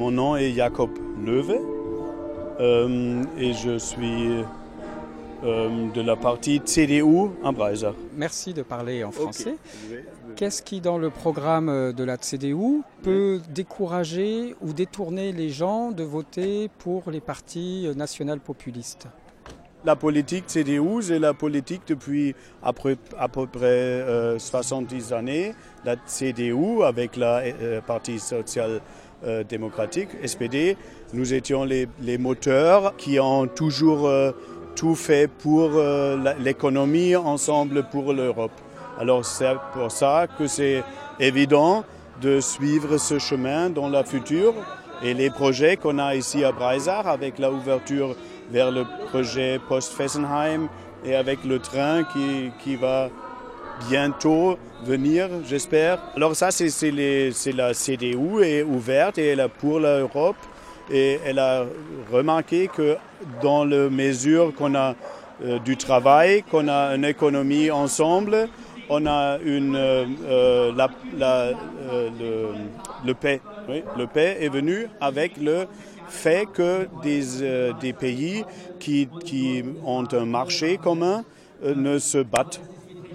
mon nom est Jacob Löwe euh, et je suis euh, de la partie CDU en Breisach. Merci de parler en français. Qu'est-ce qui, dans le programme de la CDU, peut décourager ou détourner les gens de voter pour les partis national populistes? La politique CDU, c'est la politique depuis à peu, près euh, 70 années. La CDU, avec la euh, Parti social-démocratique, SPD, nous étions les, les, moteurs qui ont toujours euh, tout fait pour euh, l'économie ensemble pour l'Europe. Alors c'est pour ça que c'est évident de suivre ce chemin dans la future et les projets qu'on a ici à Breisach avec la ouverture vers le projet Post-Fessenheim et avec le train qui, qui va bientôt venir, j'espère. Alors ça, c'est la CDU est ouverte et elle est pour l'Europe et elle a remarqué que dans les mesures qu'on a euh, du travail, qu'on a une économie ensemble, on a une, euh, la, la, euh, le, le paix. Oui, le paix est venu avec le fait que des, euh, des pays qui, ont un marché commun euh, ne se battent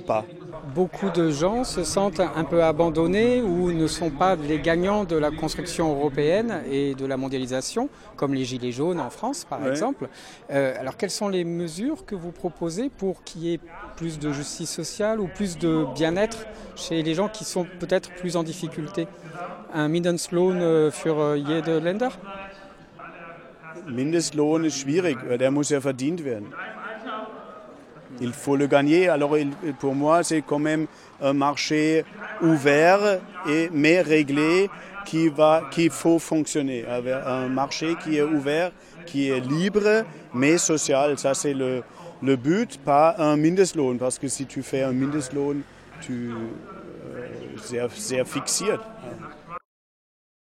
pas. Beaucoup de gens se sentent un peu abandonnés ou ne sont pas les gagnants de la construction européenne et de la mondialisation, comme les Gilets jaunes en France par ouais. exemple. Euh, alors quelles sont les mesures que vous proposez pour qu'il y ait plus de justice sociale ou plus de bien-être chez les gens qui sont peut-être plus en difficulté? Un Mindestlohn für jede Länder? Mindestlohn ist schwierig, der muss ja verdient werden. Il faut le gagner. Alors pour moi, c'est quand même un marché ouvert et mais réglé qui va, qui faut fonctionner. Un marché qui est ouvert, qui est libre mais social. Ça c'est le, le but, pas un Mindestlohn, parce que si tu fais un Mindestlohn, tu euh, sehr, sehr.